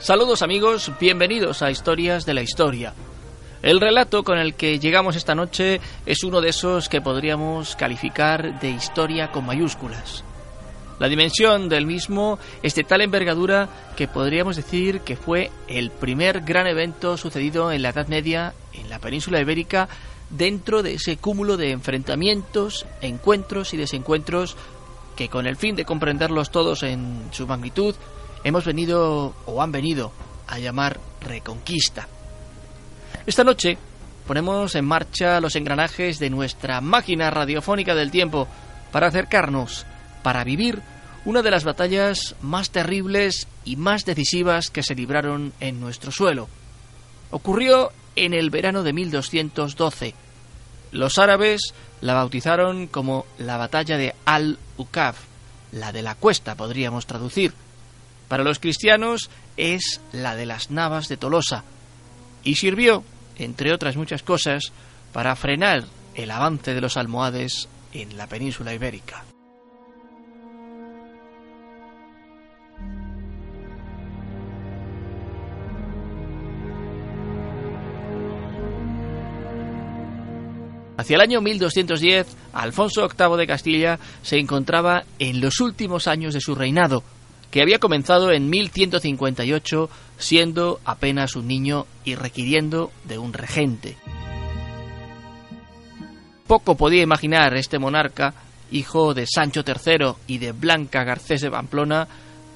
Saludos amigos, bienvenidos a Historias de la Historia. El relato con el que llegamos esta noche es uno de esos que podríamos calificar de historia con mayúsculas. La dimensión del mismo es de tal envergadura que podríamos decir que fue el primer gran evento sucedido en la Edad Media en la península ibérica dentro de ese cúmulo de enfrentamientos, encuentros y desencuentros que con el fin de comprenderlos todos en su magnitud hemos venido o han venido a llamar Reconquista. Esta noche ponemos en marcha los engranajes de nuestra máquina radiofónica del tiempo para acercarnos, para vivir una de las batallas más terribles y más decisivas que se libraron en nuestro suelo. Ocurrió en el verano de 1212. Los árabes la bautizaron como la batalla de Al-Ukaf, la de la cuesta podríamos traducir. Para los cristianos es la de las Navas de Tolosa y sirvió, entre otras muchas cosas, para frenar el avance de los almohades en la península ibérica. Hacia el año 1210, Alfonso VIII de Castilla se encontraba en los últimos años de su reinado, que había comenzado en 1158 siendo apenas un niño y requiriendo de un regente. Poco podía imaginar este monarca, hijo de Sancho III y de Blanca Garcés de Pamplona,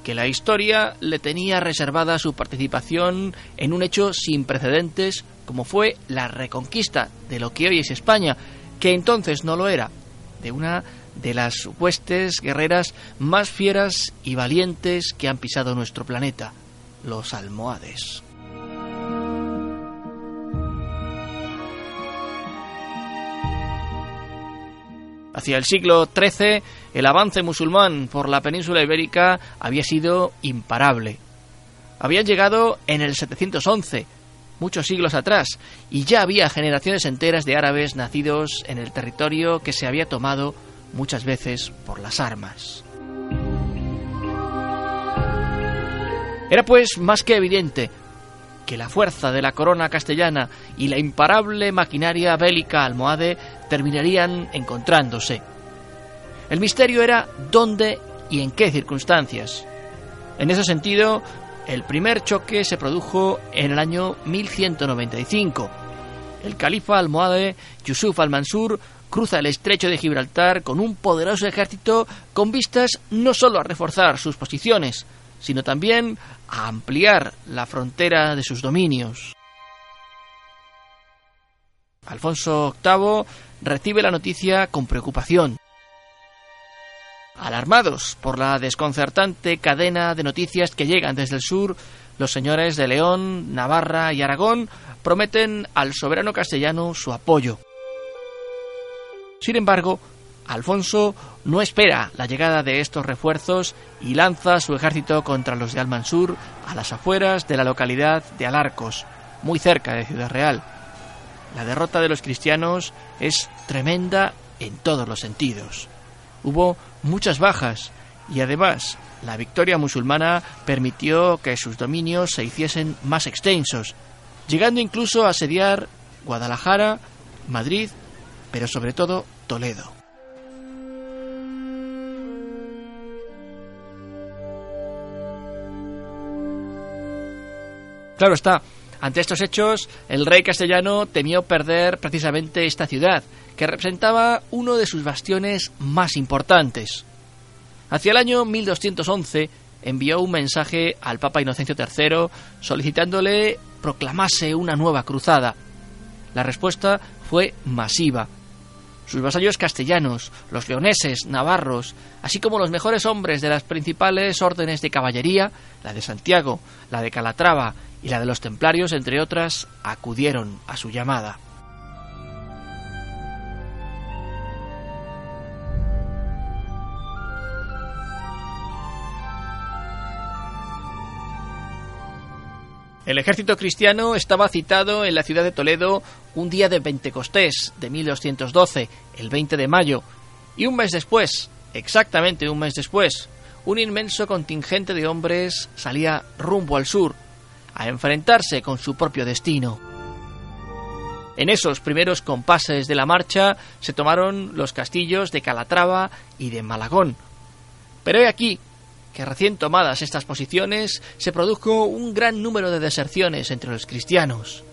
que la historia le tenía reservada su participación en un hecho sin precedentes como fue la reconquista de lo que hoy es España, que entonces no lo era, de una de las huestes guerreras más fieras y valientes que han pisado nuestro planeta, los almohades. Hacia el siglo XIII, el avance musulmán por la península ibérica había sido imparable. Habían llegado en el 711, muchos siglos atrás, y ya había generaciones enteras de árabes nacidos en el territorio que se había tomado muchas veces por las armas. Era pues más que evidente que la fuerza de la corona castellana y la imparable maquinaria bélica almohade terminarían encontrándose. El misterio era dónde y en qué circunstancias. En ese sentido, el primer choque se produjo en el año 1195. El califa almohade Yusuf al-Mansur cruza el estrecho de Gibraltar con un poderoso ejército con vistas no solo a reforzar sus posiciones, sino también a ampliar la frontera de sus dominios. Alfonso VIII recibe la noticia con preocupación. Alarmados por la desconcertante cadena de noticias que llegan desde el sur, los señores de León, Navarra y Aragón prometen al soberano castellano su apoyo. Sin embargo, Alfonso no espera la llegada de estos refuerzos y lanza su ejército contra los de Almansur a las afueras de la localidad de Alarcos, muy cerca de Ciudad Real. La derrota de los cristianos es tremenda en todos los sentidos. Hubo muchas bajas y además la victoria musulmana permitió que sus dominios se hiciesen más extensos, llegando incluso a asediar Guadalajara, Madrid, pero sobre todo Toledo. Claro está, ante estos hechos, el rey castellano temió perder precisamente esta ciudad, que representaba uno de sus bastiones más importantes. Hacia el año 1211 envió un mensaje al Papa Inocencio III solicitándole proclamase una nueva cruzada. La respuesta fue masiva. Sus vasallos castellanos, los leoneses, navarros, así como los mejores hombres de las principales órdenes de caballería, la de Santiago, la de Calatrava y la de los templarios, entre otras, acudieron a su llamada. El ejército cristiano estaba citado en la ciudad de Toledo un día de Pentecostés de 1212, el 20 de mayo, y un mes después, exactamente un mes después, un inmenso contingente de hombres salía rumbo al sur, a enfrentarse con su propio destino. En esos primeros compases de la marcha se tomaron los castillos de Calatrava y de Malagón. Pero he aquí que recién tomadas estas posiciones se produjo un gran número de deserciones entre los cristianos.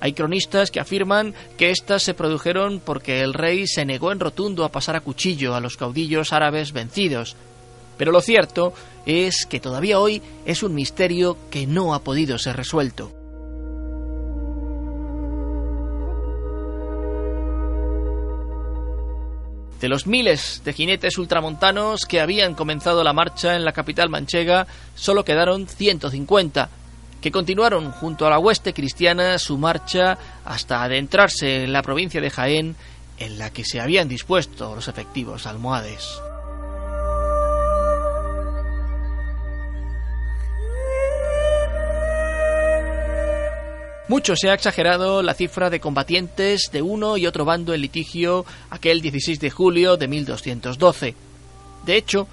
Hay cronistas que afirman que éstas se produjeron porque el rey se negó en rotundo a pasar a cuchillo a los caudillos árabes vencidos, pero lo cierto es que todavía hoy es un misterio que no ha podido ser resuelto. De los miles de jinetes ultramontanos que habían comenzado la marcha en la capital manchega, solo quedaron 150, que continuaron junto a la hueste cristiana su marcha hasta adentrarse en la provincia de Jaén, en la que se habían dispuesto los efectivos almohades. Mucho se ha exagerado la cifra de combatientes de uno y otro bando en litigio aquel 16 de julio de 1212. De hecho,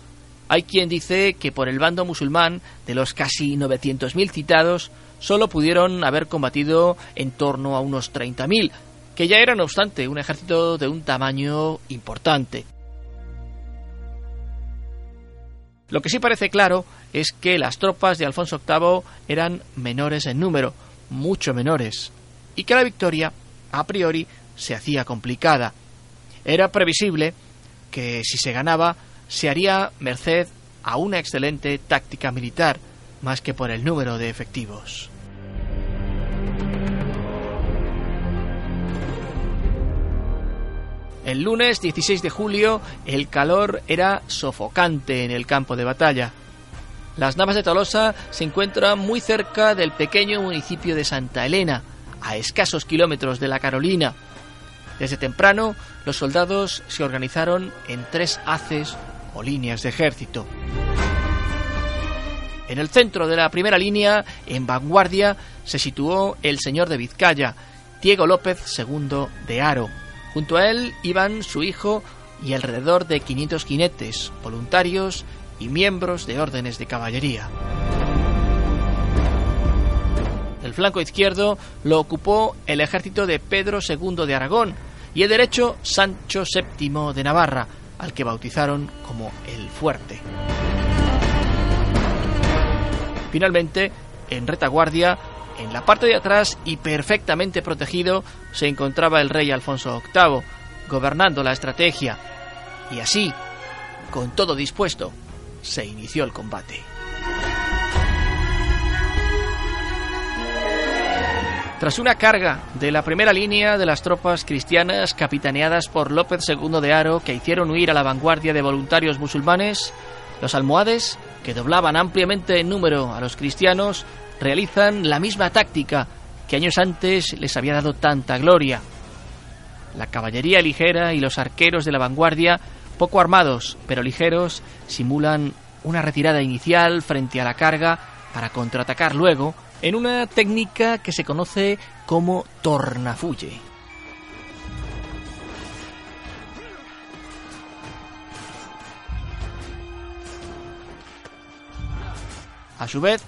hay quien dice que por el bando musulmán, de los casi 900.000 citados, solo pudieron haber combatido en torno a unos 30.000, que ya era no obstante un ejército de un tamaño importante. Lo que sí parece claro es que las tropas de Alfonso VIII eran menores en número, mucho menores, y que la victoria, a priori, se hacía complicada. Era previsible que si se ganaba, se haría merced a una excelente táctica militar, más que por el número de efectivos. El lunes 16 de julio el calor era sofocante en el campo de batalla. Las Navas de Tolosa se encuentran muy cerca del pequeño municipio de Santa Elena, a escasos kilómetros de la Carolina. Desde temprano, los soldados se organizaron en tres haces o líneas de ejército. En el centro de la primera línea, en vanguardia, se situó el señor de Vizcaya, Diego López II de Aro. Junto a él iban su hijo y alrededor de 500 jinetes, voluntarios y miembros de órdenes de caballería. El flanco izquierdo lo ocupó el ejército de Pedro II de Aragón y el derecho Sancho VII de Navarra, al que bautizaron como el Fuerte. Finalmente, en retaguardia, en la parte de atrás y perfectamente protegido, se encontraba el rey Alfonso VIII, gobernando la estrategia. Y así, con todo dispuesto, se inició el combate. Tras una carga de la primera línea de las tropas cristianas capitaneadas por López II de Haro que hicieron huir a la vanguardia de voluntarios musulmanes, los almohades, que doblaban ampliamente en número a los cristianos, realizan la misma táctica que años antes les había dado tanta gloria. La caballería ligera y los arqueros de la vanguardia poco armados, pero ligeros, simulan una retirada inicial frente a la carga para contraatacar luego en una técnica que se conoce como tornafulle. A su vez,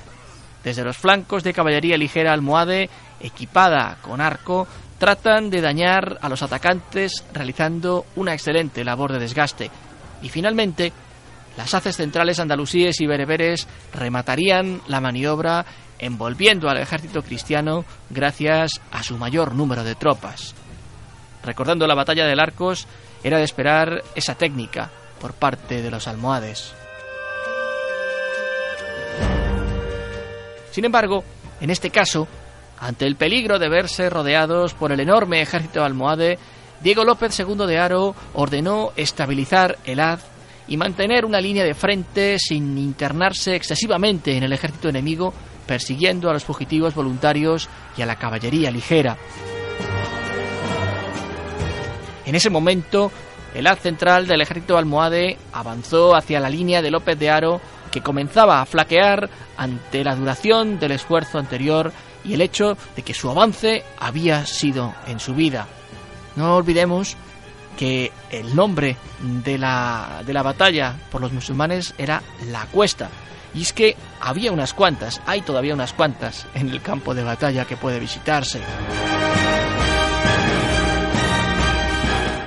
desde los flancos de caballería ligera almohade equipada con arco, tratan de dañar a los atacantes realizando una excelente labor de desgaste. Y finalmente, las haces centrales andalusíes y bereberes rematarían la maniobra envolviendo al ejército cristiano gracias a su mayor número de tropas. Recordando la batalla del Arcos, era de esperar esa técnica por parte de los almohades. Sin embargo, en este caso, ante el peligro de verse rodeados por el enorme ejército almohade, Diego López II de Haro ordenó estabilizar el haz y mantener una línea de frente sin internarse excesivamente en el ejército enemigo, persiguiendo a los fugitivos voluntarios y a la caballería ligera. En ese momento, el haz central del ejército almohade avanzó hacia la línea de López de Haro, que comenzaba a flaquear ante la duración del esfuerzo anterior y el hecho de que su avance había sido en su vida. No olvidemos que el nombre de la, de la batalla por los musulmanes era La Cuesta. Y es que había unas cuantas, hay todavía unas cuantas en el campo de batalla que puede visitarse.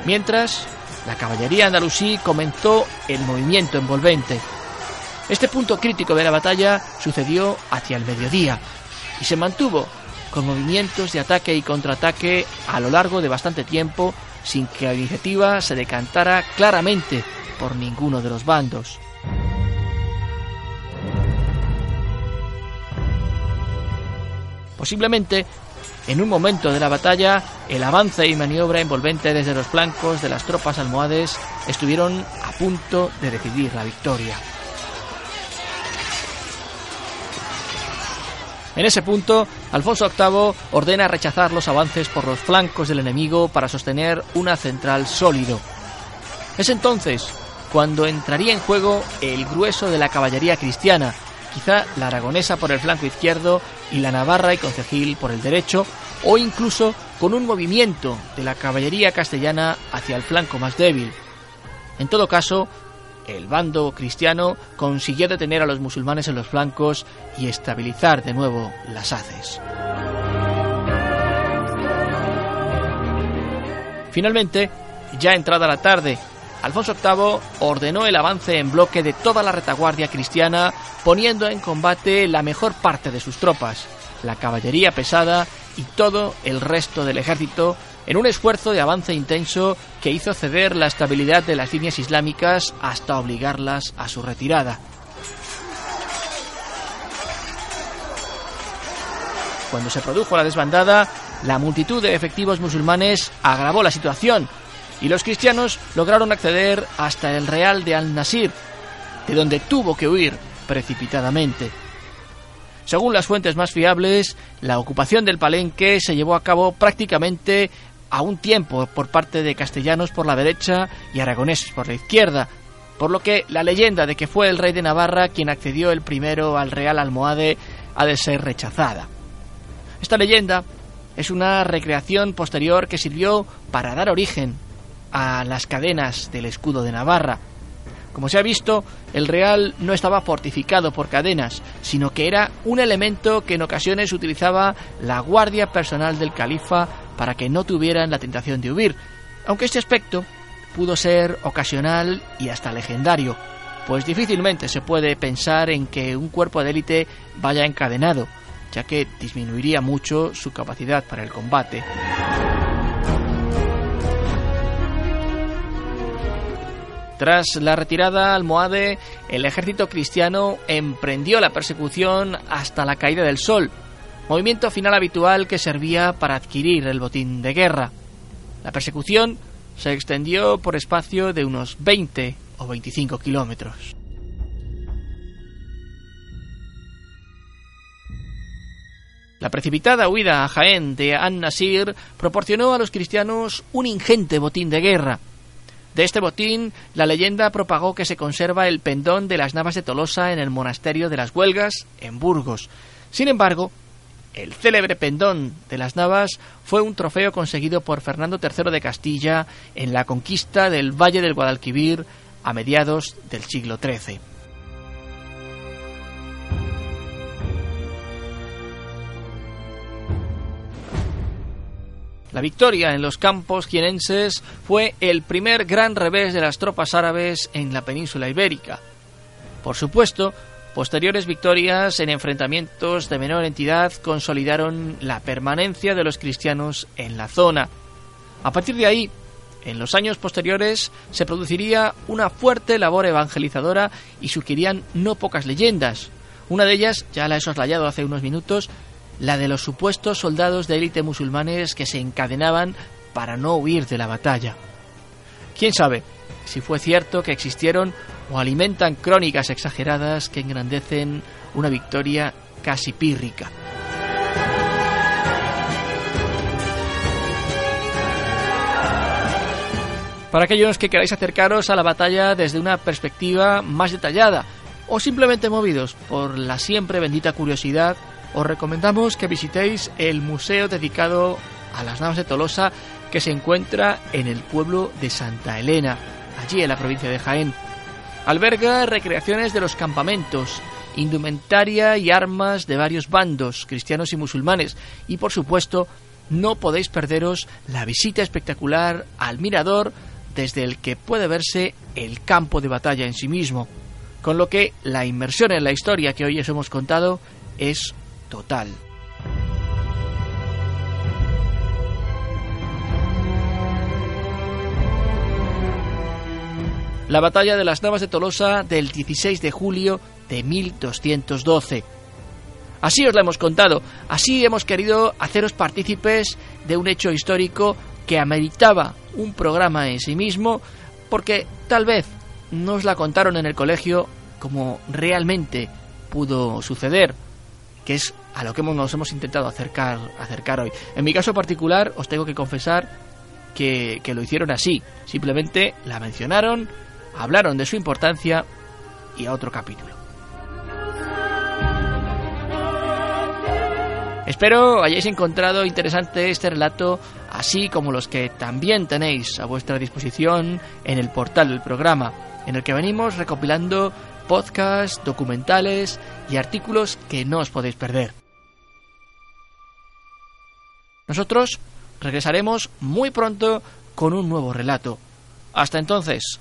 Mientras, la caballería andalusí comenzó el movimiento envolvente. Este punto crítico de la batalla sucedió hacia el mediodía y se mantuvo con movimientos de ataque y contraataque a lo largo de bastante tiempo sin que la iniciativa se decantara claramente por ninguno de los bandos. Posiblemente, en un momento de la batalla, el avance y maniobra envolvente desde los flancos de las tropas almohades estuvieron a punto de decidir la victoria. En ese punto, Alfonso VIII ordena rechazar los avances por los flancos del enemigo para sostener una central sólido. Es entonces cuando entraría en juego el grueso de la caballería cristiana, quizá la aragonesa por el flanco izquierdo y la navarra y concejil por el derecho, o incluso con un movimiento de la caballería castellana hacia el flanco más débil. En todo caso, el bando cristiano consiguió detener a los musulmanes en los flancos y estabilizar de nuevo las haces. Finalmente, ya entrada la tarde, Alfonso VIII ordenó el avance en bloque de toda la retaguardia cristiana, poniendo en combate la mejor parte de sus tropas, la caballería pesada y todo el resto del ejército en un esfuerzo de avance intenso que hizo ceder la estabilidad de las líneas islámicas hasta obligarlas a su retirada. Cuando se produjo la desbandada, la multitud de efectivos musulmanes agravó la situación y los cristianos lograron acceder hasta el Real de Al-Nasir, de donde tuvo que huir precipitadamente. Según las fuentes más fiables, la ocupación del palenque se llevó a cabo prácticamente a un tiempo por parte de castellanos por la derecha y aragoneses por la izquierda, por lo que la leyenda de que fue el rey de Navarra quien accedió el primero al Real Almohade ha de ser rechazada. Esta leyenda es una recreación posterior que sirvió para dar origen a las cadenas del escudo de Navarra. Como se ha visto, el Real no estaba fortificado por cadenas, sino que era un elemento que en ocasiones utilizaba la guardia personal del califa para que no tuvieran la tentación de huir, aunque este aspecto pudo ser ocasional y hasta legendario, pues difícilmente se puede pensar en que un cuerpo de élite vaya encadenado, ya que disminuiría mucho su capacidad para el combate. Tras la retirada almohade, el ejército cristiano emprendió la persecución hasta la caída del sol, movimiento final habitual que servía para adquirir el botín de guerra. La persecución se extendió por espacio de unos 20 o 25 kilómetros. La precipitada huida a Jaén de An-Nasir proporcionó a los cristianos un ingente botín de guerra. De este botín, la leyenda propagó que se conserva el pendón de las navas de Tolosa en el monasterio de las Huelgas, en Burgos. Sin embargo, el célebre pendón de las Navas fue un trofeo conseguido por Fernando III de Castilla en la conquista del Valle del Guadalquivir a mediados del siglo XIII. La victoria en los campos jienenses fue el primer gran revés de las tropas árabes en la península ibérica. Por supuesto, posteriores victorias en enfrentamientos de menor entidad consolidaron la permanencia de los cristianos en la zona. A partir de ahí, en los años posteriores se produciría una fuerte labor evangelizadora y surgirían no pocas leyendas. Una de ellas, ya la he soslayado hace unos minutos, la de los supuestos soldados de élite musulmanes que se encadenaban para no huir de la batalla. ¿Quién sabe si fue cierto que existieron o alimentan crónicas exageradas que engrandecen una victoria casi pírrica? Para aquellos que queráis acercaros a la batalla desde una perspectiva más detallada o simplemente movidos por la siempre bendita curiosidad os recomendamos que visitéis el museo dedicado a las Navas de Tolosa que se encuentra en el pueblo de Santa Elena, allí en la provincia de Jaén. Alberga recreaciones de los campamentos, indumentaria y armas de varios bandos, cristianos y musulmanes, y por supuesto no podéis perderos la visita espectacular al mirador desde el que puede verse el campo de batalla en sí mismo, con lo que la inmersión en la historia que hoy os hemos contado es total. La batalla de las Navas de Tolosa del 16 de julio de 1212. Así os la hemos contado, así hemos querido haceros partícipes de un hecho histórico que ameritaba un programa en sí mismo, porque tal vez no os la contaron en el colegio como realmente pudo suceder que es a lo que nos hemos intentado acercar, acercar hoy. En mi caso particular, os tengo que confesar que, que lo hicieron así. Simplemente la mencionaron, hablaron de su importancia y a otro capítulo. Espero hayáis encontrado interesante este relato, así como los que también tenéis a vuestra disposición en el portal del programa, en el que venimos recopilando podcasts, documentales y artículos que no os podéis perder. Nosotros regresaremos muy pronto con un nuevo relato. Hasta entonces,